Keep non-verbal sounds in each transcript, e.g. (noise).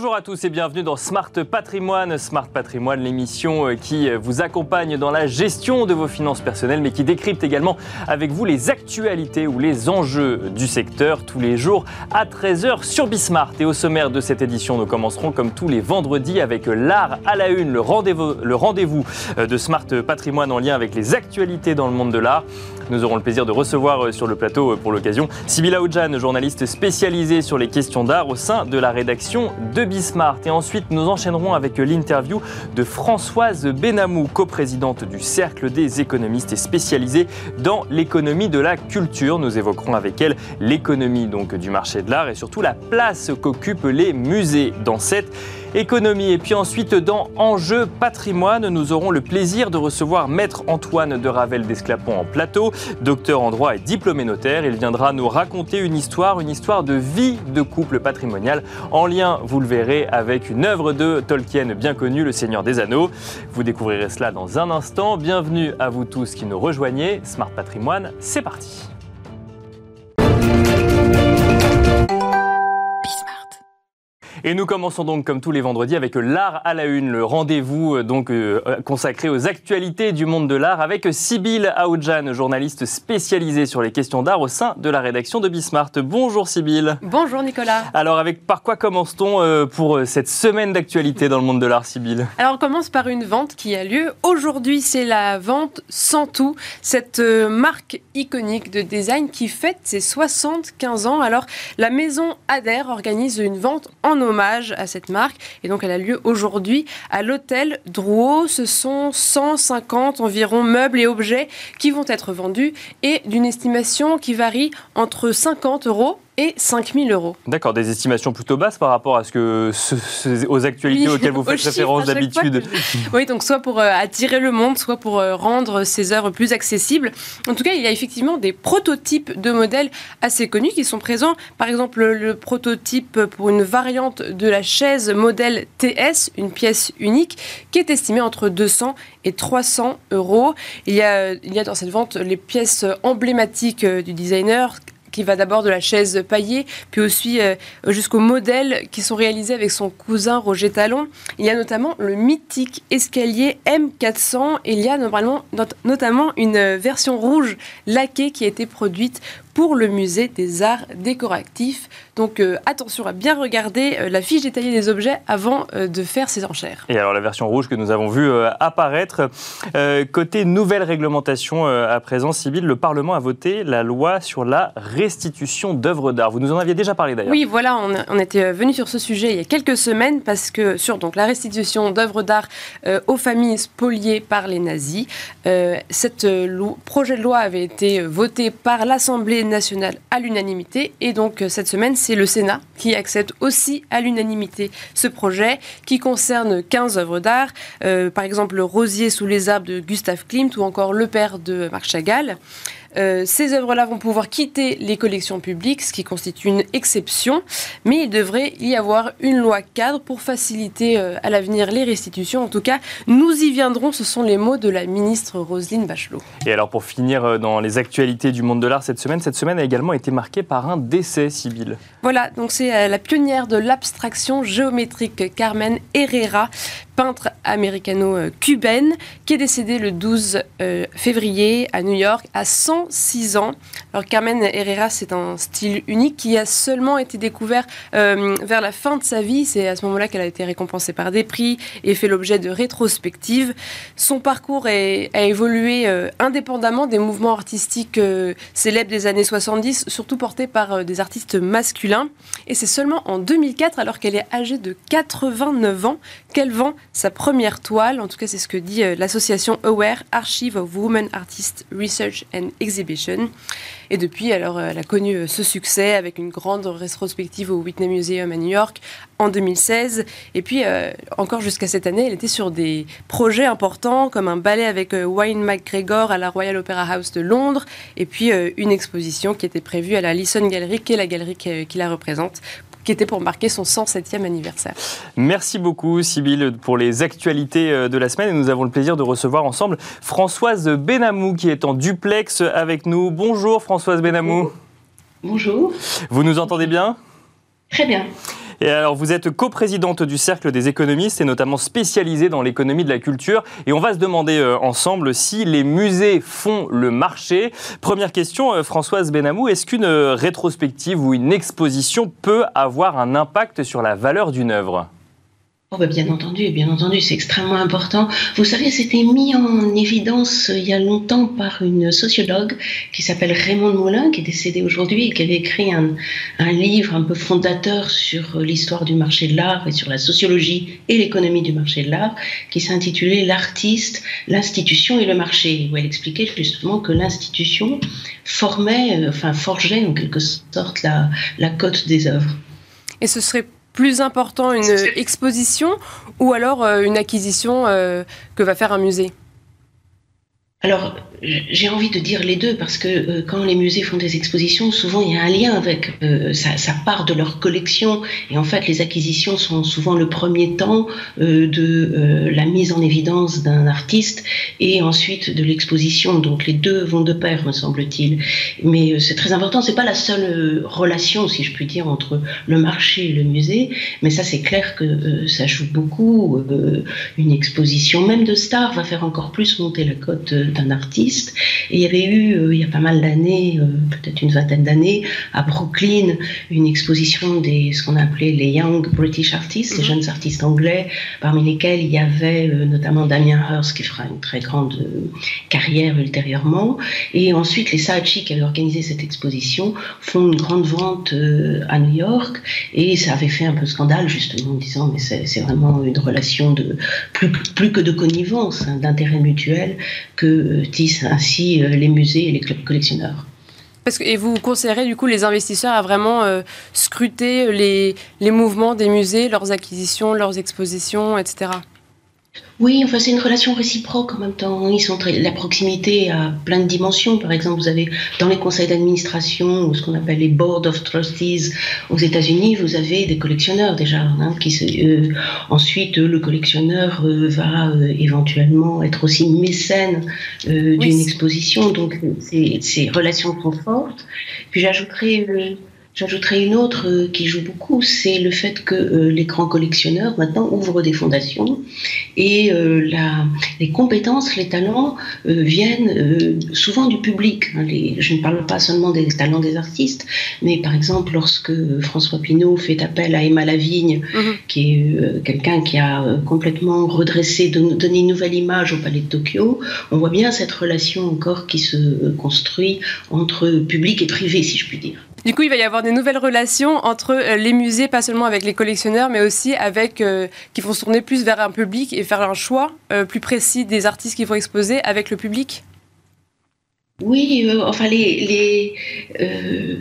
Bonjour à tous et bienvenue dans Smart Patrimoine. Smart Patrimoine, l'émission euh, qui euh, vous accompagne dans la gestion de vos finances personnelles, mais qui décrypte également avec vous les actualités ou les enjeux du secteur tous les jours à 13h sur Bismart. Et au sommaire de cette édition, nous commencerons comme tous les vendredis avec l'art à la une, le rendez-vous, euh, de Smart Patrimoine en lien avec les actualités dans le monde de l'art. Nous aurons le plaisir de recevoir sur le plateau pour l'occasion Sybilla Oudjan, journaliste spécialisée sur les questions d'art au sein de la rédaction de Bismart. Et ensuite, nous enchaînerons avec l'interview de Françoise Benamou, coprésidente du Cercle des économistes et spécialisée dans l'économie de la culture. Nous évoquerons avec elle l'économie donc du marché de l'art et surtout la place qu'occupent les musées dans cette économie. Et puis ensuite, dans Enjeu patrimoine, nous aurons le plaisir de recevoir Maître Antoine de Ravel d'Esclapon en plateau, docteur en droit et diplômé notaire. Il viendra nous raconter une histoire, une histoire de vie de couple patrimonial en lien, vous le verrez, avec une œuvre de Tolkien bien connue, Le Seigneur des Anneaux. Vous découvrirez cela dans un instant. Bienvenue à vous tous qui nous rejoignez. Smart Patrimoine, c'est parti. Et nous commençons donc comme tous les vendredis avec l'art à la une, le rendez-vous euh, donc euh, consacré aux actualités du monde de l'art avec Sybille Aoudjan, journaliste spécialisée sur les questions d'art au sein de la rédaction de Bismart. Bonjour Sybille. Bonjour Nicolas. Alors avec par quoi commence-t-on euh, pour cette semaine d'actualité dans le monde de l'art Sybille Alors on commence par une vente qui a lieu aujourd'hui, c'est la vente sans tout, cette marque iconique de design qui fête ses 75 ans. Alors la maison Adair organise une vente en hommage à cette marque. Et donc, elle a lieu aujourd'hui à l'hôtel Drouot. Ce sont 150 environ meubles et objets qui vont être vendus et d'une estimation qui varie entre 50 euros et 5 000 euros. D'accord, des estimations plutôt basses par rapport à ce que aux actualités auxquelles vous faites (laughs) référence d'habitude. (laughs) Oui, donc soit pour euh, attirer le monde, soit pour euh, rendre ces œuvres plus accessibles. En tout cas, il y a effectivement des prototypes de modèles assez connus qui sont présents. Par exemple, le prototype pour une variante de la chaise modèle TS, une pièce unique, qui est estimée entre 200 et 300 euros. Il y a, il y a dans cette vente les pièces emblématiques euh, du designer qui va d'abord de la chaise paillée, puis aussi euh, jusqu'aux modèles qui sont réalisés avec son cousin Roger Talon. Il y a notamment le mythique escalier M400 et il y a notamment une version rouge laquée qui a été produite pour le musée des arts décoratifs. Donc euh, attention à bien regarder euh, la fiche détaillée des objets avant euh, de faire ces enchères. Et alors la version rouge que nous avons vue apparaître. côté nouvelle réglementation à présent, Sybille, le Parlement a voté la loi sur la restitution d'œuvres d'art. Vous nous en aviez déjà parlé d'ailleurs. Oui, voilà, on, était venu sur ce sujet il y a quelques semaines parce que sur donc, la restitution d'œuvres d'art aux familles spoliées par les nazis, cette projet de loi avait été voté par l'Assemblée nationale à l'unanimité. Et donc, euh, cette semaine, c'est le Sénat qui accepte aussi à l'unanimité ce projet qui concerne 15 œuvres d'art. Euh, par exemple, le Rosier sous les arbres de Gustave Klimt ou encore Le Père de Marc Chagall. Euh, ces œuvres-là vont pouvoir quitter les collections publiques, ce qui constitue une exception, mais il devrait y avoir une loi cadre pour faciliter euh, à l'avenir les restitutions. En tout cas, nous y viendrons, ce sont les mots de la ministre Roselyne Bachelot. Et alors pour finir euh, dans les actualités du monde de l'art cette semaine, cette semaine a également été marquée par un décès, Sibylle. Voilà, donc c'est la pionnière de l'abstraction géométrique Carmen Herrera, peintre américano-cubaine, qui est décédée le 12 euh, février à New York à 106 ans. Alors Carmen Herrera, c'est un style unique qui a seulement été découvert euh, vers la fin de sa vie. C'est à ce moment-là qu'elle a été récompensée par des prix et fait l'objet de rétrospectives. Son parcours a évolué euh, indépendamment des mouvements artistiques célèbres des années 70, surtout portés par des artistes masculins. Et c'est seulement en 2004, alors qu'elle est âgée de 89 ans, qu'elle vend sa première toile. En tout cas, c'est ce que dit euh, l'association AWARE, Archive of Women Artists Research and Exhibition. Et depuis, alors, euh, elle a connu euh, ce succès avec une grande rétrospective au Whitney Museum à New York en 2016. Et puis, encore jusqu'à cette année, elle était sur des projets importants comme un ballet avec Wayne McGregor à la Royal Opera House de Londres. Et puis, une exposition qui était prévue à la Lison Gallery, qui est la galerie qui la représente, qui était pour marquer son 107e anniversaire. Merci beaucoup, Sybille, pour les actualités euh, de la semaine. Et nous avons le plaisir de recevoir ensemble Françoise Benamou, qui est en duplex avec nous. Bonjour, Françoise Benamou. Bonjour. Vous nous entendez bien? Très bien. Et alors, vous êtes coprésidente du Cercle des économistes et notamment spécialisée dans l'économie de la culture. Et on va se demander euh, ensemble si les musées font le marché. Première question, euh, Françoise Benamou, est-ce qu'une euh, rétrospective ou une exposition peut avoir un impact sur la valeur d'une œuvre? Oh bah, bien entendu, bien entendu, c'est extrêmement important. Vous savez, c'était mis en évidence euh, il y a longtemps par une sociologue qui s'appelle Raymond Moulin, qui est décédée aujourd'hui et qui avait écrit un, un, livre un peu fondateur sur euh, l'histoire du marché de l'art et sur la sociologie et l'économie du marché de l'art, qui s'intitulait L'artiste, l'institution et le marché, où elle expliquait justement que l'institution formait, euh, enfin forgeait en quelque sorte la, la cote des œuvres. Et ce serait plus important une exposition ou alors euh, une acquisition euh, que va faire un musée? Alors, j'ai envie de dire les deux parce que euh, quand les musées font des expositions, souvent il y a un lien avec euh, ça, ça, part de leur collection et en fait les acquisitions sont souvent le premier temps euh, de la mise en évidence d'un artiste et ensuite de l'exposition. Donc les deux vont de pair, me semble-t-il. Mais c'est très important. C'est pas la seule relation, si je puis dire, entre le marché et le musée, mais ça c'est clair que ça joue beaucoup. une exposition, même de stars, va faire encore plus monter la cote d'un artiste. Et il y avait eu, euh, il y a pas mal d'années, euh, peut-être une vingtaine d'années, à Brooklyn, une exposition des ce qu'on appelait les Young British Artists, les mhm. jeunes artistes anglais, parmi lesquels il y avait euh, notamment Damien Hirst qui fera une très grande carrière ultérieurement. Et ensuite, les Saatchi qui avaient organisé cette exposition font une grande vente à New York et ça avait fait un peu scandale justement en disant mais c'est vraiment une relation de plus, plus que de connivence, hein, d'intérêt mutuel que tissent ainsi euh, les musées et les clubs collectionneurs. Et vous conseillerez du coup les investisseurs à vraiment euh, scruter les, les mouvements des musées, leurs acquisitions, leurs expositions, etc. Oui, enfin c'est une relation réciproque en même temps. Ils sont très, la proximité a plein de dimensions. Par exemple, vous avez dans les conseils d'administration ou ce qu'on appelle les board of trustees aux États-Unis, vous avez des collectionneurs déjà. Hein, qui euh, ensuite, le collectionneur euh, va euh, éventuellement être aussi mécène d'une exposition. Donc ces relations sont fortes. Puis j'ajouterais J'ajouterai une autre euh, qui joue beaucoup, c'est le fait que euh, les grands collectionneurs maintenant ouvrent des fondations et euh, la, les compétences, les talents viennent souvent du public. Hein, les, je ne parle pas seulement des talents des artistes, mais par exemple lorsque François Pinault fait appel à Emma Lavigne, mhm. qui est quelqu'un qui a complètement redressé, donné une nouvelle image au Palais de Tokyo, on voit bien cette relation encore qui se construit entre public et privé, si je puis dire. Du coup, il va y avoir des nouvelles relations entre euh, les musées, pas seulement avec les collectionneurs, mais aussi avec euh, qui vont se tourner plus vers un public et faire un choix euh, plus précis des artistes qu'il faut exposer avec le public. Oui, euh, enfin les, euh,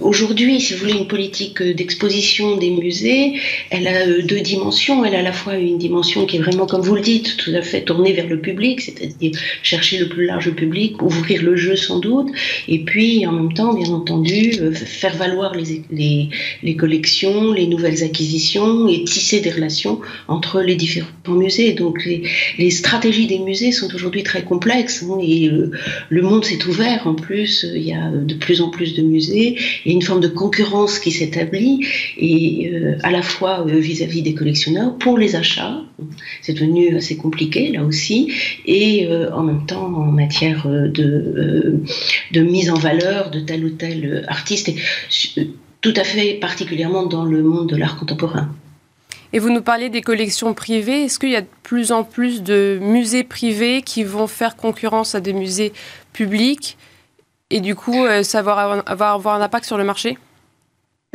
aujourd'hui, si vous voulez, une politique d'exposition des musées, elle a euh, deux dimensions. Elle a à la fois une dimension qui est vraiment, comme vous le dites, tout à fait tournée vers le public, c'est-à-dire chercher le plus large public, ouvrir le jeu sans doute, et puis en même temps, bien entendu, faire valoir les, collections, les nouvelles acquisitions et tisser des relations entre les différents musées. Donc les, stratégies des musées sont aujourd'hui très complexes hein, monde s'est ouvert en plus, il y a de plus en plus de musées, il y a une forme de concurrence qui s'établit, et euh, à la fois euh, vis-à-vis des collectionneurs pour les achats, c'est devenu assez compliqué là aussi, et euh, en même temps en matière de, de mise en valeur de tel ou tel artiste, et, tout à fait particulièrement dans le monde de l'art contemporain. Et vous nous parlez des collections privées. Est-ce qu'il y a de plus en plus de musées privés qui vont faire concurrence à des musées publics et du coup euh, ça va avoir un impact sur le marché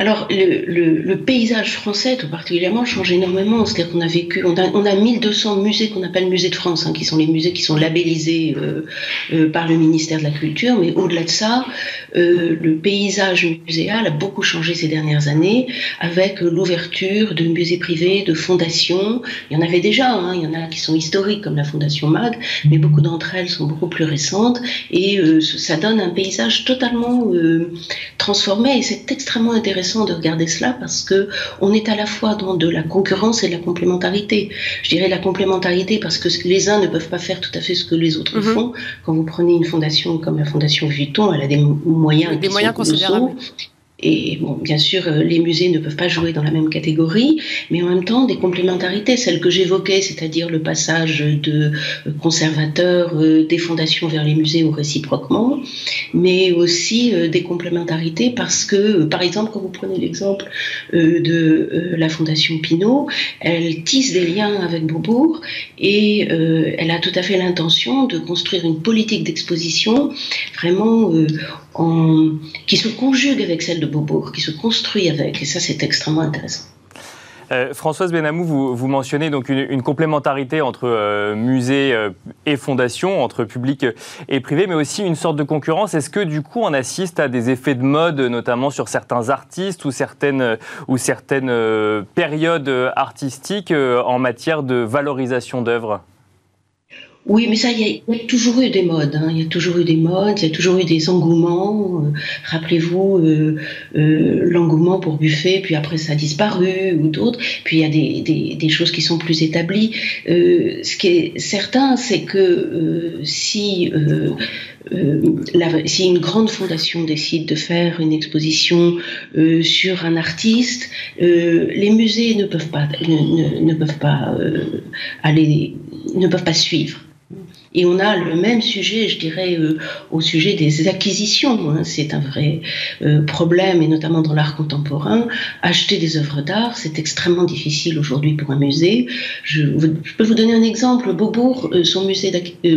alors, le, paysage français, tout particulièrement, change énormément. C'est-à-dire qu'on a vécu, on a, on a 1200 musées qu'on appelle musées de France, hein, qui sont les musées qui sont labellisés euh, euh, par le ministère de la Culture. Mais au-delà de ça, euh, le paysage muséal a beaucoup changé ces dernières années, avec l'ouverture de musées privés, de fondations. Il y en avait déjà, hein, il y en a qui sont historiques, comme la Fondation MAG, mais beaucoup d'entre elles sont beaucoup plus récentes. Et ça donne un paysage totalement transformé, et c'est extrêmement intéressant de regarder cela parce que on est à la fois dans de la concurrence et de la complémentarité. Je dirais la complémentarité parce que les uns ne peuvent pas faire tout à fait ce que les autres mhm. font. Quand vous prenez une fondation comme la fondation Vuitton, elle a des moyens, des moyens considérables. Et bon, bien sûr, euh, les musées ne peuvent pas jouer dans la même catégorie, mais en même temps, des complémentarités, celles que j'évoquais, c'est-à-dire le passage de euh, conservateurs euh, des fondations vers les musées ou réciproquement, mais aussi des complémentarités parce que, par exemple, quand vous prenez l'exemple de la Fondation Pinault, elle tisse des liens avec Beaubourg et elle a tout à fait l'intention de construire une politique d'exposition vraiment en, qui se conjugue avec celle de Qui se construit avec, et ça c'est extrêmement intéressant. Euh, Françoise Benamou, vous, vous, mentionnez donc une, complémentarité entre euh, musée euh, et fondation, entre public et privé, mais aussi une sorte de concurrence. Est-ce que du coup on assiste à des effets de mode, notamment sur certains artistes ou certaines, ou certaines périodes artistiques en matière de valorisation d'œuvres? Oui, mais ça, il y, a toujours eu des modes. Hein. Il y a toujours eu des modes, il y a toujours eu des engouements. Euh, rappelez-vous euh, euh, l'engouement pour Buffet, puis après ça a disparu, ou d'autres. Puis il y a des, des, des, choses qui sont plus établies. ce qui est certain, c'est que si, la, si une grande fondation décide de faire une exposition sur un artiste, les musées ne peuvent pas, ne, ne peuvent pas aller, ne peuvent pas suivre. Mm. Et on a le même sujet, je dirais, euh, au sujet des acquisitions. Hein. C'est un vrai euh, problème, et notamment dans l'art contemporain. Acheter des œuvres d'art, c'est extrêmement difficile aujourd'hui pour un musée. Je, je, peux vous donner un exemple. Beaubourg, euh, son, musée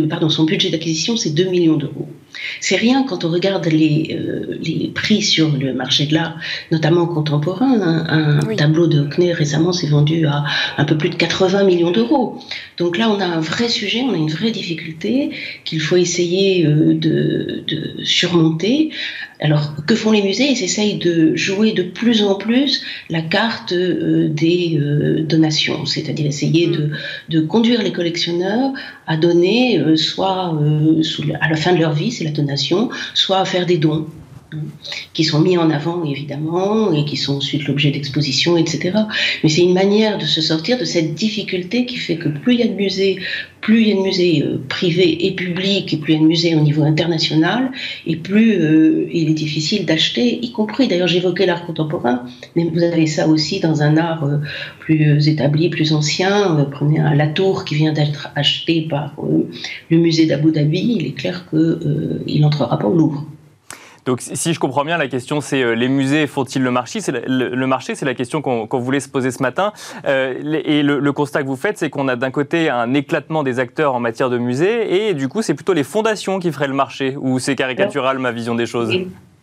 pardon, son budget d'acquisition, c'est 2 millions d'euros. C'est rien quand on regarde les, les, prix sur le marché de l'art, notamment contemporain. Hein. Un tableau de Hockney récemment s'est vendu à un peu plus de 80 millions d'euros. Donc là, on a un vrai sujet, on a une vraie difficulté qu'il faut essayer euh, de, surmonter. Alors, que font les musées? Ils essayent de jouer de plus en plus la carte euh, des euh, donations, c'est-à-dire essayer de, de, conduire les collectionneurs à donner, soit à la fin de leur vie, c'est la donation, soit à faire des dons qui sont mis en avant évidemment et qui sont ensuite l'objet d'expositions, etc. Mais c'est une manière de se sortir de cette difficulté qui fait que plus il y a de musées, plus il y a de musées euh, privés et publics, et plus il y a de musées au niveau international, et plus euh, il est difficile d'acheter, y compris, d'ailleurs j'évoquais l'art contemporain, mais vous avez ça aussi dans un art euh, plus établi, plus ancien. prenez un Latour qui vient d'être acheté par le musée d'Abu Dhabi, il est clair qu'il n'entrera pas au Louvre. Donc, si je comprends bien, la question c'est euh, les musées font-ils le marché? C'est le, marché, c'est la question qu'on voulait se poser ce matin. Euh, et le, constat que vous faites, c'est qu'on a d'un côté un éclatement des acteurs en matière de musées, et du coup, c'est plutôt les fondations qui feraient le marché. Ou c'est caricatural ma vision des choses?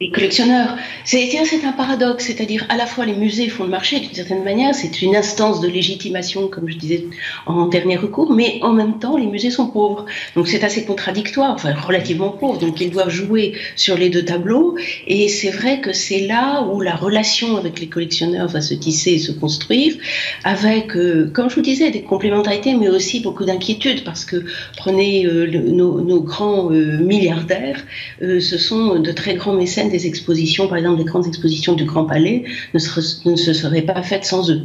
Les collectionneurs. C'est un paradoxe, c'est-à-dire à la fois les musées font le marché d'une certaine manière, c'est une instance de légitimation, comme je disais en dernier recours, mais en même temps les musées sont pauvres. Donc c'est assez contradictoire, enfin relativement pauvres, donc ils doivent jouer sur les deux tableaux, et c'est vrai que c'est là où la relation avec les collectionneurs va se tisser et se construire, avec, euh, comme je vous disais, des complémentarités, mais aussi beaucoup d'inquiétudes, parce que prenez euh, nos, grands euh, milliardaires, ce sont de très grands mécènes des expositions, par exemple les grandes expositions du Grand Palais, ne, se seraient pas faites sans eux.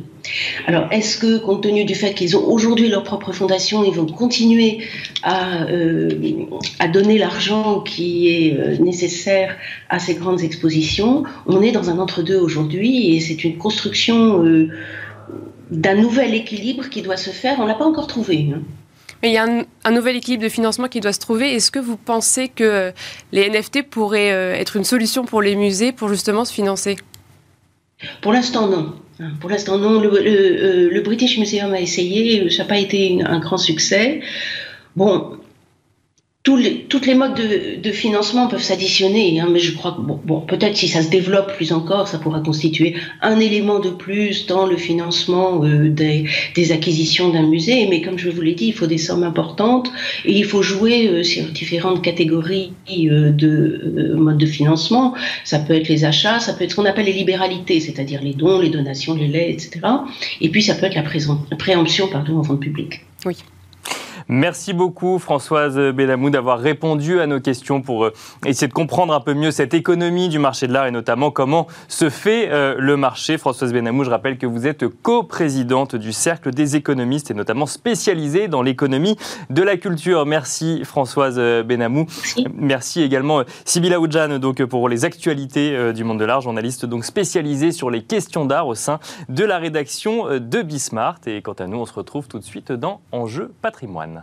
Alors, est-ce que, compte tenu du fait qu'ils ont aujourd'hui leur propre fondation, ils vont continuer à, euh, donner l'argent qui est euh, nécessaire à ces grandes expositions? On est dans un entre-deux aujourd'hui et c'est une construction euh, d'un nouvel équilibre qui doit se faire. On ne l'a pas encore trouvé. Hein il y a un, nouvel équilibre de financement qui doit se trouver. Est-ce que vous pensez que les NFT pourraient euh, être une solution pour les musées pour justement se financer? Pour l'instant, non. Pour l'instant, non. Le, euh, British Museum a essayé, ça n'a pas été un grand succès. Bon, toutes les modes de, financement peuvent s'additionner, hein, mais je crois que bon, peut-être si ça se développe plus encore, ça pourra constituer un élément de plus dans le financement euh, des, acquisitions d'un musée. Mais comme je vous l'ai dit, il faut des sommes importantes et il faut jouer euh, sur différentes catégories euh, de modes de financement. Ça peut être les achats, ça peut être ce qu'on appelle les libéralités, c'est-à-dire les dons, les donations, les legs, etc. Et puis ça peut être la, préemption pardon, en vente publique. Oui. Merci beaucoup Françoise Benamou d'avoir répondu à nos questions pour euh, essayer de comprendre un peu mieux cette économie du marché de l'art et notamment comment se fait euh, le marché. Françoise Benamou, je rappelle que vous êtes co-présidente du Cercle des économistes et notamment spécialisée dans l'économie de la culture. Merci Françoise Benamou. Merci, Merci également Sybilla Oudjan donc pour les actualités du monde de l'art, journaliste donc spécialisée sur les questions d'art au sein de la rédaction de Bismart. Et quant à nous, on se retrouve tout de suite dans Enjeu patrimoine.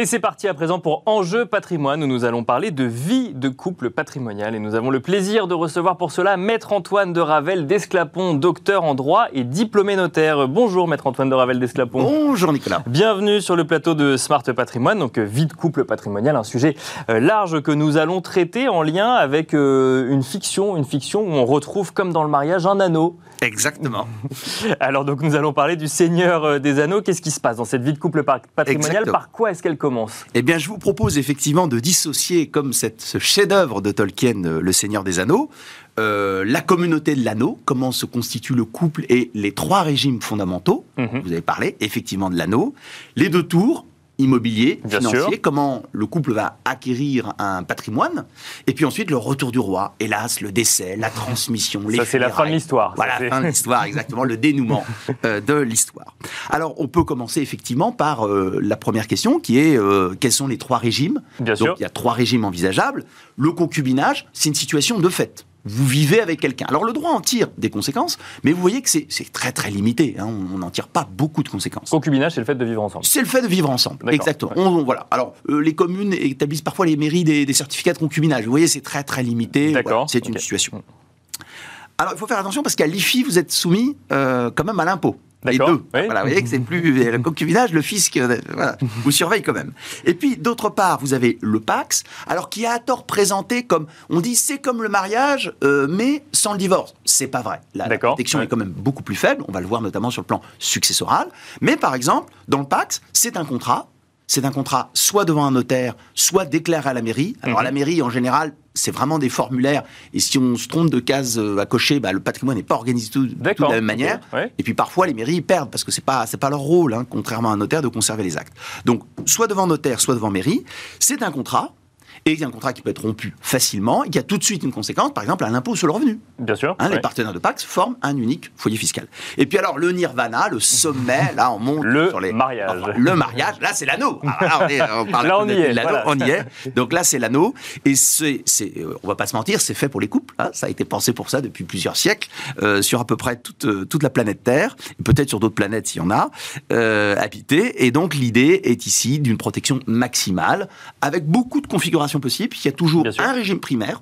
Et c'est parti à présent pour Enjeu patrimoine où nous allons parler de vie de couple patrimonial. Et nous avons le plaisir de recevoir pour cela Maître Antoine de Ravel d'Esclapon, docteur en droit et diplômé notaire. Bonjour Maître Antoine de Ravel d'Esclapon. Bonjour Nicolas. Bienvenue sur le plateau de Smart Patrimoine, donc vie de couple patrimonial, un sujet euh, large que nous allons traiter en lien avec euh, une fiction, une fiction où on retrouve comme dans le mariage un anneau. Exactement. (laughs) Alors donc nous allons parler du Seigneur des Anneaux. Qu'est-ce qui se passe dans cette vie de couple patrimonial Par quoi est-ce qu'elle commence? Eh bien, je vous propose effectivement de dissocier, comme cette, ce chef-d'œuvre de Tolkien, Le Seigneur des Anneaux, euh, la communauté de l'anneau, comment se constitue le couple et les trois régimes fondamentaux. Mhm. Vous avez parlé effectivement de l'anneau. Les deux tours, immobilier, Bien financier, sûr. comment le couple va acquérir un patrimoine, et puis ensuite le retour du roi, hélas, le décès, la transmission, les Ça c'est la fin de l'histoire. Voilà, la fin de l'histoire, exactement, le dénouement (laughs) euh, de l'histoire. Alors, on peut commencer effectivement par euh, la première question, qui est euh, quels sont les trois régimes? Bien Donc, sûr. il y a trois régimes envisageables. Le concubinage, c'est une situation de fait. Vous vivez avec quelqu'un. Alors, le droit en tire des conséquences, mais vous voyez que c'est très, très limité. hein. On n'en tire pas beaucoup de conséquences. Concubinage, c'est le fait de vivre ensemble. C'est le fait de vivre ensemble. Exactement. On- on- voilà. Alors, euh, les communes établissent parfois les mairies des, des certificats de concubinage. Vous voyez, c'est très, très limité. D'accord. Voilà, c'est une situation. Alors, il faut faire attention parce qu'à l'IFI, vous êtes soumis euh, quand même à l'impôt. Les D'accord. deux. Oui. Voilà, vous voyez que c'est plus le concubinage, le fisc, euh, voilà, (laughs) vous surveille quand même. Et puis d'autre part, vous avez le Pax, alors qui est à tort présenté comme, on dit c'est comme le mariage, euh, mais sans le divorce. C'est pas vrai. La, la protection Ouais. est quand même beaucoup plus faible. On va le voir notamment sur le plan successoral. Mais par exemple, dans le Pax, c'est un contrat. C'est un contrat soit devant un notaire, soit déclaré à la mairie. Alors à la mairie, en général, c'est vraiment des formulaires. Et si on se trompe de case euh, à cocher, bah, le patrimoine n'est pas organisé tout, tout de la même manière. Ouais. Et puis parfois, les mairies perdent parce que c'est pas c'est pas leur rôle, hein, contrairement à un notaire, de conserver les actes. Donc, soit devant notaire, soit devant mairie, c'est un contrat. Et il y a un contrat qui peut être rompu facilement, et qui a tout de suite une conséquence, par exemple, un impôt sur le revenu. Bien sûr. Hein, ouais. Les partenaires de Pax forment un unique foyer fiscal. Et puis alors, le nirvana, le sommet, là, on monte Le sur les... mariage. Enfin, le mariage, là, c'est l'anneau. Là, on, est- on parle Là, on y est, l'anneau, voilà. on y est. Donc là, c'est l'anneau. Et c'est, euh, on va pas se mentir, c'est fait pour les couples. hein. Ça a été pensé pour ça depuis plusieurs siècles, euh, sur à peu près toute, euh, toute la planète Terre, peut-être sur d'autres planètes s'il y en a, euh, habitées. Et donc, l'idée est ici d'une protection maximale, avec beaucoup de configurations possibles. Il y a toujours un régime primaire.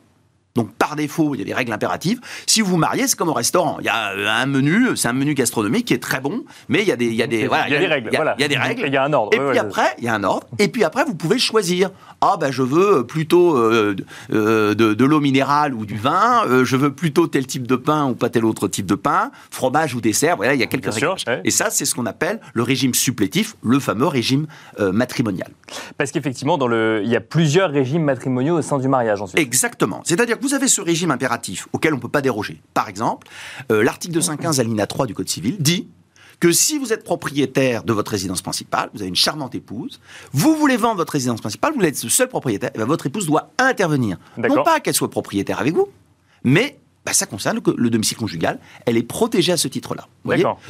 Donc par défaut, il y a des règles impératives. Si vous vous mariez, c'est comme au restaurant. Il y a euh, un menu, c'est un menu gastronomique qui est très bon, mais il y a des, il y a des, voilà, il y a des règles. il y a- voilà. il y a des règles. Il y a un ordre. Et ouais, puis ouais, après, il y a un ordre. Et puis après, vous pouvez choisir. Ah ben je veux plutôt euh, euh, de, de l'eau minérale ou du vin. euh, je veux plutôt tel type de pain ou pas tel autre type de pain. Fromage ou dessert. Voilà, il y a quelques Bien sûr, réglages. ouais. Et ça, c'est ce qu'on appelle le régime supplétif, le fameux régime euh, matrimonial. Parce qu'effectivement, dans le... il y a plusieurs régimes matrimoniaux au sein du mariage ensuite. Exactement. C'est-à-dire que vous avez ce régime impératif auquel on ne peut pas déroger. Par exemple, euh, l'article 215 alinéa 3 du Code civil dit que si vous êtes propriétaire de votre résidence principale, vous avez une charmante épouse, vous voulez vendre votre résidence principale, vous êtes le seul propriétaire, et bien votre épouse doit intervenir. Non pas qu'elle soit propriétaire avec vous, mais bah, ça concerne le, le domicile conjugal, elle est protégée à ce titre-là.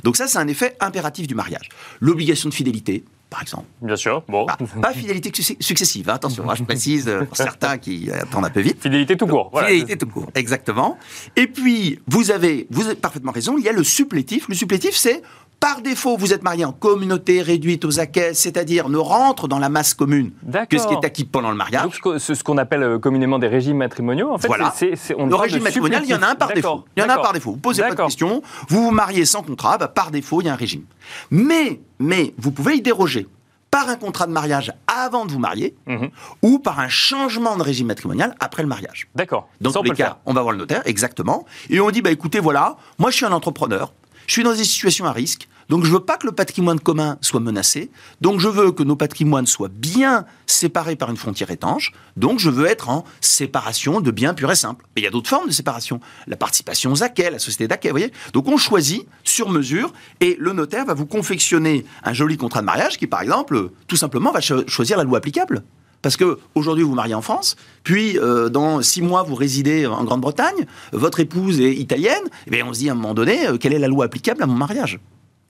Donc ça, c'est un effet impératif du mariage. L'obligation de fidélité, par exemple. Bien sûr. Bon. Bah, pas fidélité succ- successive, hein, attention, hein, je précise euh, pour certains qui attendent un peu vite. Fidélité tout court. Voilà. Fidélité tout court, exactement. Et puis, vous avez, vous avez parfaitement raison, il y a le supplétif. Le supplétif, c'est par défaut, vous êtes marié en communauté réduite aux acquets, c'est-à-dire ne rentre dans la masse commune que ce qui est acquis pendant le mariage. Donc, ce qu'on- ce ce qu'on appelle euh, communément des régimes matrimoniaux, en fait, Voilà. c'est- Le régime matrimonial, il y en a un par défaut. Il y en a un par défaut. Vous posez pas de D'accord. questions. Vous vous mariez sans contrat, bah, par défaut, il y a un régime. Mais, mais, vous pouvez y déroger par un contrat de mariage avant de vous marier Mhm. ou par un changement de régime matrimonial après le mariage. D'accord. Dans Ça, tous les le cas, faire. on va voir le notaire, exactement. Et on dit, bah écoutez, voilà, moi je suis un entrepreneur, je suis dans des situations à risque, Donc je veux pas que le patrimoine commun soit menacé. Donc je veux que nos patrimoines soient bien séparés par une frontière étanche. Donc je veux être en séparation de biens purs et simples. Mais il y a d'autres formes de séparation. La participation aux acquets, la société d'acquets, vous voyez. Donc on choisit sur mesure et le notaire va vous confectionner un joli contrat de mariage qui, par exemple, tout simplement va choisir la loi applicable. Parce que aujourd'hui vous mariez en France, puis euh, dans six mois vous résidez en Grande-Bretagne, votre épouse est italienne, et eh on se dit à un moment donné euh, quelle est la loi applicable à mon mariage?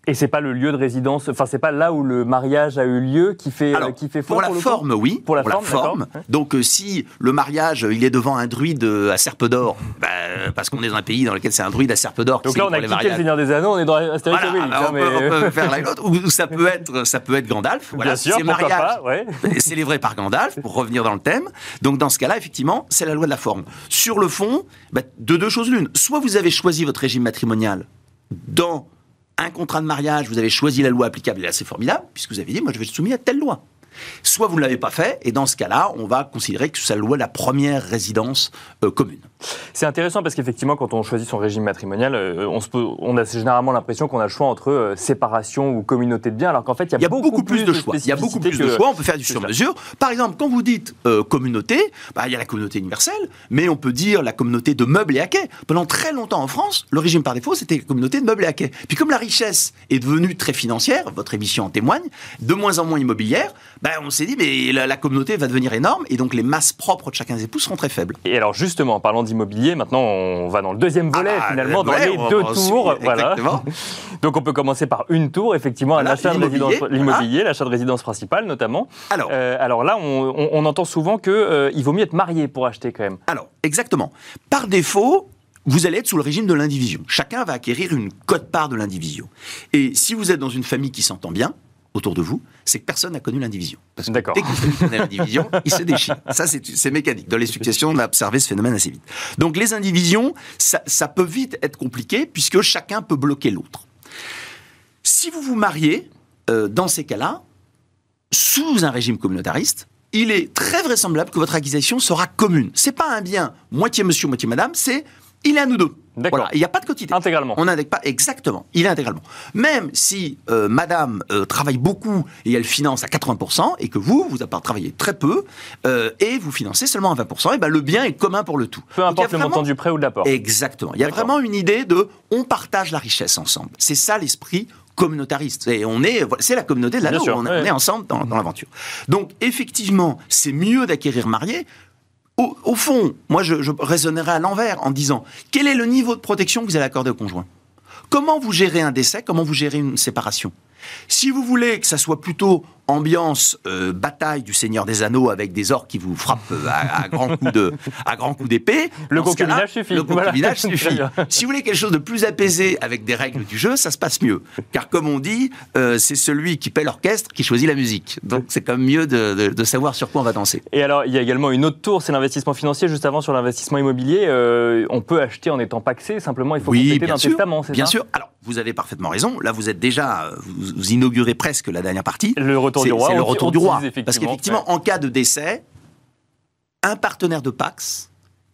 Et c'est pas le lieu de résidence, enfin c'est pas là où le mariage a eu lieu qui fait euh, qui fait pour, la forme, oui. Pour la forme. Donc euh, si le mariage il est devant un druide euh, à Serpe d'or, bah, parce qu'on est dans un pays dans lequel c'est un druide à Serpe d'or. Donc là on a quitté le Seigneur des Anneaux, on est dans Astérix voilà, hein, on, peut, faire l'un l'autre. Ou ça peut être ça peut être Gandalf. Voilà, Bien sûr, mariage pas, ouais. (laughs) célébré par Gandalf pour revenir dans le thème. Donc dans ce cas-là effectivement c'est la loi de la forme. Sur le fond, bah, de deux choses l'une. Soit vous avez choisi votre régime matrimonial dans un contrat de mariage, vous avez choisi la loi applicable, et là c'est formidable, puisque vous avez dit, moi je vais être soumis à telle loi. Soit vous ne l'avez pas fait, et dans ce cas-là, on va considérer que la loi la première résidence euh, commune. C'est intéressant parce qu'effectivement, quand on choisit son régime matrimonial, euh, on, se peut, on a généralement l'impression qu'on a le choix entre euh, séparation ou communauté de biens, alors qu'en fait, il y a, beaucoup, plus de, choix. Il y a beaucoup plus de choix, on peut faire du sur-mesure. Par exemple, quand vous dites communauté, bah, il y a la communauté universelle, mais on peut dire la communauté de meubles et haquets. Pendant très longtemps en France, le régime par défaut, c'était la communauté de meubles et haquets. Puis comme la richesse est devenue très financière, votre émission en témoigne, de moins en moins immobilière, bah, on s'est dit, mais la, communauté va devenir énorme et donc les masses propres de chacun des époux seront très faibles. Et alors justement, en parlant d'immobilier, maintenant on va dans le deuxième volet ah, finalement, dans les deux tours. voilà. (laughs) donc on peut commencer par une tour, effectivement, l'achat de résidence, l'immobilier, l'achat de résidence principale notamment. Alors, euh, alors là, on, entend souvent qu'il euh, il vaut mieux être marié pour acheter quand même. Alors, exactement. Par défaut, vous allez être sous le régime de l'indivision. Chacun va acquérir une cote-part de l'indivision. Et si vous êtes dans une famille qui s'entend bien, autour de vous, c'est que personne n'a connu l'indivision. Parce que dès que connaît l'indivision, il se déchire. Ça, c'est mécanique. Dans les successions, on a observé ce phénomène assez vite. Donc les indivisions, ça, ça peut vite être compliqué puisque chacun peut bloquer l'autre. Si vous vous mariez, euh, dans ces cas-là, sous un régime communautariste, il est très vraisemblable que votre acquisition sera commune. C'est pas un bien moitié monsieur, moitié madame, c'est il est à nous deux. Voilà, il n'y a pas de quotité. Intégralement. On n'indique pas exactement. Il est intégralement. Même si euh, Madame euh, travaille beaucoup et elle finance à 80% et que vous, vous avez travaillé très peu euh, et vous financez seulement à 20%, et ben le bien est commun pour le tout. Peu importe le montant du prêt ou de l'apport. Exactement. Il y a vraiment une idée de on partage la richesse ensemble. C'est ça l'esprit communautariste. Et on est, c'est la communauté de la on, on, est ensemble dans, dans l'aventure. Donc effectivement, c'est mieux d'acquérir marié au, fond, moi, je, je raisonnerais à l'envers en disant quel est le niveau de protection que vous allez accorder au conjoint? Comment vous gérez un décès? Comment vous gérez une séparation? Si vous voulez que ça soit plutôt ambiance euh, bataille du Seigneur des Anneaux avec des orques qui vous frappent euh, à, grands coups de à grands coups d'épée. Le concubinage suffit. Le concubinage (laughs) suffit. si vous voulez quelque chose de plus apaisé avec des règles du jeu, ça se passe mieux. Car comme on dit, euh, c'est celui qui paie l'orchestre qui choisit la musique. Donc c'est quand même mieux de, de, savoir sur quoi on va danser. Et alors il y a également une autre tour, c'est l'investissement financier. Juste avant sur l'investissement immobilier, on peut acheter en étant paxé. Simplement, il faut oui, compléter d'un testament. Bien ça? sûr. Alors vous avez parfaitement raison. Là, vous êtes déjà, vous, vous inaugurez presque la dernière partie. Le retour du roi le retour du roi. Parce qu'effectivement, en cas de décès, un partenaire de Pax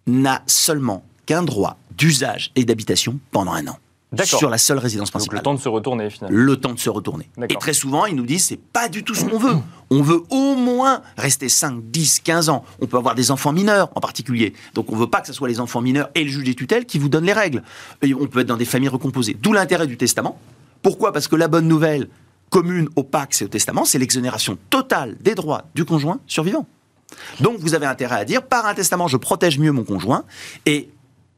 n'a seulement qu'un droit d'usage et d'habitation pendant un an. Sur la seule résidence principale. Donc le temps de se retourner finalement. Le temps de se retourner. Et très souvent, ils nous disent c'est pas du tout ce qu'on veut. On veut au moins rester 5, 10, 15 ans. On peut avoir des enfants mineurs en particulier. Donc on veut pas que ce soit les enfants mineurs et le juge des tutelles qui vous donnent les règles. Et on peut être dans des familles recomposées. D'où l'intérêt du testament. Pourquoi? Parce que la bonne nouvelle, commune au Pax et au testament, c'est l'exonération totale des droits du conjoint survivant. Donc vous avez intérêt à dire, par un testament, je protège mieux mon conjoint, et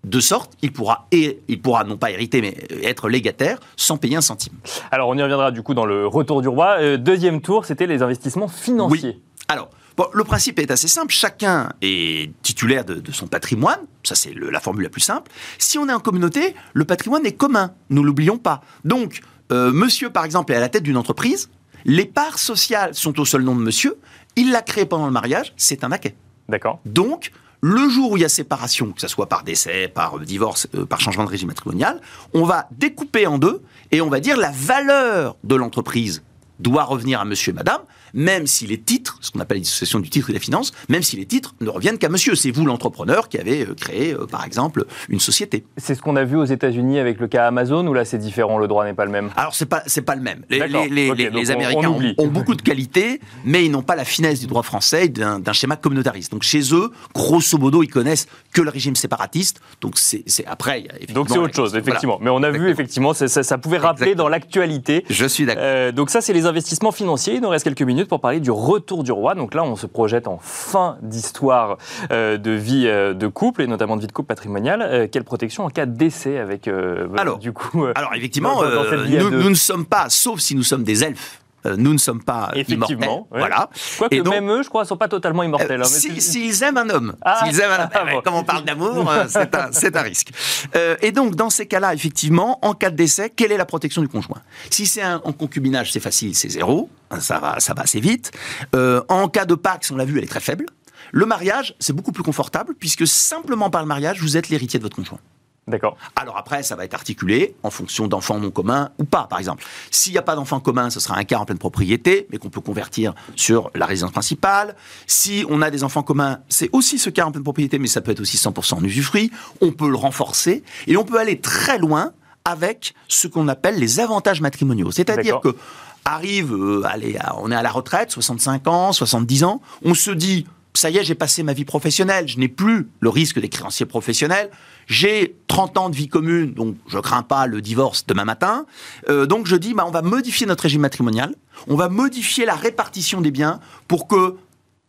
de sorte, il pourra, et, il pourra non pas hériter, mais être légataire sans payer un centime. Alors on y reviendra du coup dans le retour du roi. Euh, deuxième tour, c'était les investissements financiers. Oui. Alors, le principe est assez simple. Chacun est titulaire de, de son patrimoine. Ça, c'est la formule la plus simple. Si on est en communauté, le patrimoine est commun. Nous l'oublions pas. Donc, euh, monsieur, par exemple, est à la tête d'une entreprise, les parts sociales sont au seul nom de monsieur, il l'a créé pendant le mariage, c'est un acquet. D'accord. Donc, le jour où il y a séparation, que ce soit par décès, par divorce, euh, par changement de régime matrimonial, on va découper en deux et on va dire la valeur de l'entreprise doit revenir à monsieur et madame, même si les titres, ce qu'on appelle l'association du titre et des finances, même si les titres ne reviennent qu'à monsieur. C'est vous l'entrepreneur qui avez euh, créé, euh, par exemple, une société. C'est ce qu'on a vu aux États-Unis avec le cas Amazon, ou là c'est différent, le droit n'est pas le même? Alors c'est pas c'est pas le même. Les, D'accord. les- Ok, les- donc les on- Américains on ont, beaucoup de qualités, mais ils n'ont pas la finesse du droit français d'un d'un schéma communautariste. Donc chez eux, grosso modo, ils connaissent que le régime séparatiste. Donc c'est c'est- après. il y a effectivement Donc c'est la autre chose, effectivement. Mais on a vu effectivement, ça, ça- ça pouvait rappeler Exactement. dans l'actualité. Je suis d'accord. Euh, donc ça, c'est les investissements financiers. Il nous reste quelques minutes pour parler du retour du roi. Donc là, on se projette en fin d'histoire euh, de vie euh, de couple, et notamment de vie de couple patrimoniale. Euh, quelle protection en cas de décès avec, Alors, du coup... Alors effectivement, dans- nous, ne sommes pas, sauf si nous sommes des elfes, nous ne sommes pas immortels. ouais. Voilà. Quoique donc- même eux, je crois, ne sont pas totalement immortels. hein, mais Si- S'ils aiment un homme, Ah, s'ils aiment un homme, ah, eh ben, bon. comme on parle d'amour, euh, c'est un, (laughs) risque. Euh, et donc, dans ces cas-là, effectivement, en cas de décès, quelle est la protection du conjoint? Si c'est un, en concubinage, c'est facile, c'est zéro, hein, ça va, ça va assez vite. Euh, en cas de Pax, on l'a vu, elle est très faible. Le mariage, c'est beaucoup plus confortable, puisque simplement par le mariage, vous êtes l'héritier de votre conjoint. D'accord. Alors après, ça va être articulé en fonction d'enfants non communs ou pas, par exemple. S'il n'y a pas d'enfants communs, ce sera un cas en pleine propriété, mais qu'on peut convertir sur la résidence principale. Si on a des enfants communs, c'est aussi ce cas en pleine propriété, mais ça peut être aussi 100% en usufruit. On peut le renforcer et on peut aller très loin avec ce qu'on appelle les avantages matrimoniaux. C'est-à-dire que arrive, euh, allez, on est à la retraite, 65 ans, 70 ans, on se dit, ça y est, j'ai passé ma vie professionnelle, je n'ai plus le risque des créanciers professionnels, j'ai 30 ans de vie commune, donc je crains pas le divorce demain matin, Euh, donc je dis, bah, on va modifier notre régime matrimonial, on va modifier la répartition des biens pour que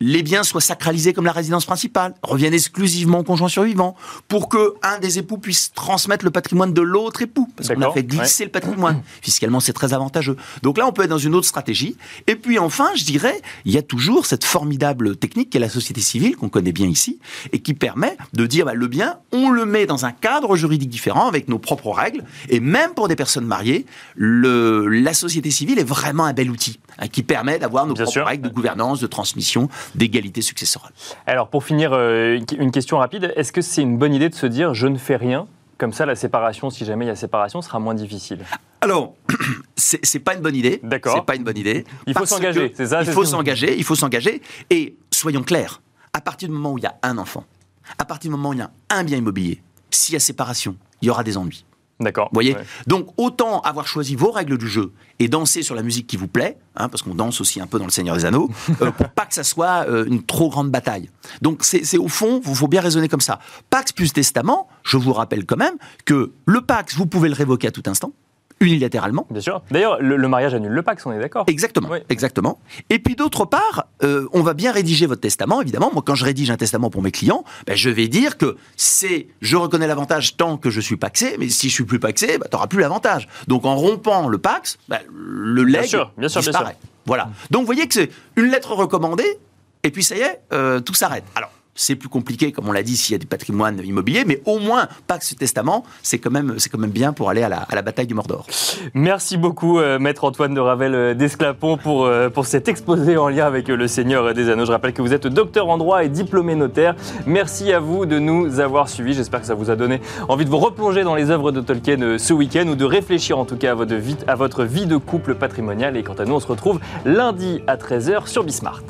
les biens soient sacralisés comme la résidence principale, reviennent exclusivement au conjoint survivant, pour que un des époux puisse transmettre le patrimoine de l'autre époux, parce qu'on a fait glisser le patrimoine. (clears throat) Fiscalement, c'est très avantageux. Donc là, on peut être dans une autre stratégie. Et puis enfin, je dirais, il y a toujours cette formidable technique qu'est la société civile, qu'on connaît bien ici, et qui permet de dire, bah, le bien, on le met dans un cadre juridique différent, avec nos propres règles, et même pour des personnes mariées, le, la société civile est vraiment un bel outil, hein, qui permet d'avoir nos Bien propres sûr. règles de gouvernance, de transmission, d'égalité successorale. Alors pour finir, euh, une question rapide. Est-ce que c'est une bonne idée de se dire je ne fais rien? Comme ça, la séparation, si jamais il y a séparation, sera moins difficile. Alors, (clears throat) c'est pas une bonne idée. D'accord. C'est pas une bonne idée. Il faut s'engager, c'est ça, Il faut s'engager, il faut s'engager. Et soyons clairs, à partir du moment où il y a un enfant, à partir du moment où il y a un bien immobilier, s'il y a séparation, il y aura des ennuis. D'accord. Vous voyez Ouais. Donc, autant avoir choisi vos règles du jeu et danser sur la musique qui vous plaît, hein, parce qu'on danse aussi un peu dans Le Seigneur des Anneaux, (laughs) euh, pour pas que ça soit euh, une trop grande bataille. Donc, c'est c'est au fond, il faut bien raisonner comme ça. Pax plus testament, je vous rappelle quand même que le Pax, vous pouvez le révoquer à tout instant, unilatéralement. Bien sûr. D'ailleurs, le, le mariage annule le Pax, on est d'accord Exactement, Oui. exactement. Et puis d'autre part, euh, on va bien rédiger votre testament, évidemment. Moi, quand je rédige un testament pour mes clients, ben, je vais dire que c'est, je reconnais l'avantage tant que je suis paxé, mais si je suis plus paxé, ben, tu n'auras plus l'avantage. Donc en rompant le pax, ben, le Bien legs sûr, bien sûr, bien disparaît. Voilà. Donc vous voyez que c'est une lettre recommandée, et puis ça y est, euh, tout s'arrête. Alors. C'est plus compliqué, comme on l'a dit, s'il y a du patrimoine immobilier, mais au moins, Pax Testament, c'est quand même, quand même bien pour aller à la, à la bataille du Mordor. Merci beaucoup, euh, Maître Antoine de Ravel euh, d'Esclapon, pour, euh, pour cet exposé en lien avec le Seigneur des Anneaux. Je rappelle que vous êtes docteur en droit et diplômé notaire. Merci à vous de nous avoir suivis. J'espère que ça vous a donné envie de vous replonger dans les œuvres de Tolkien ce week-end ou de réfléchir en tout cas à votre à votre vie de couple patrimonial. Et quant à nous, on se retrouve lundi à 13h sur Bismart.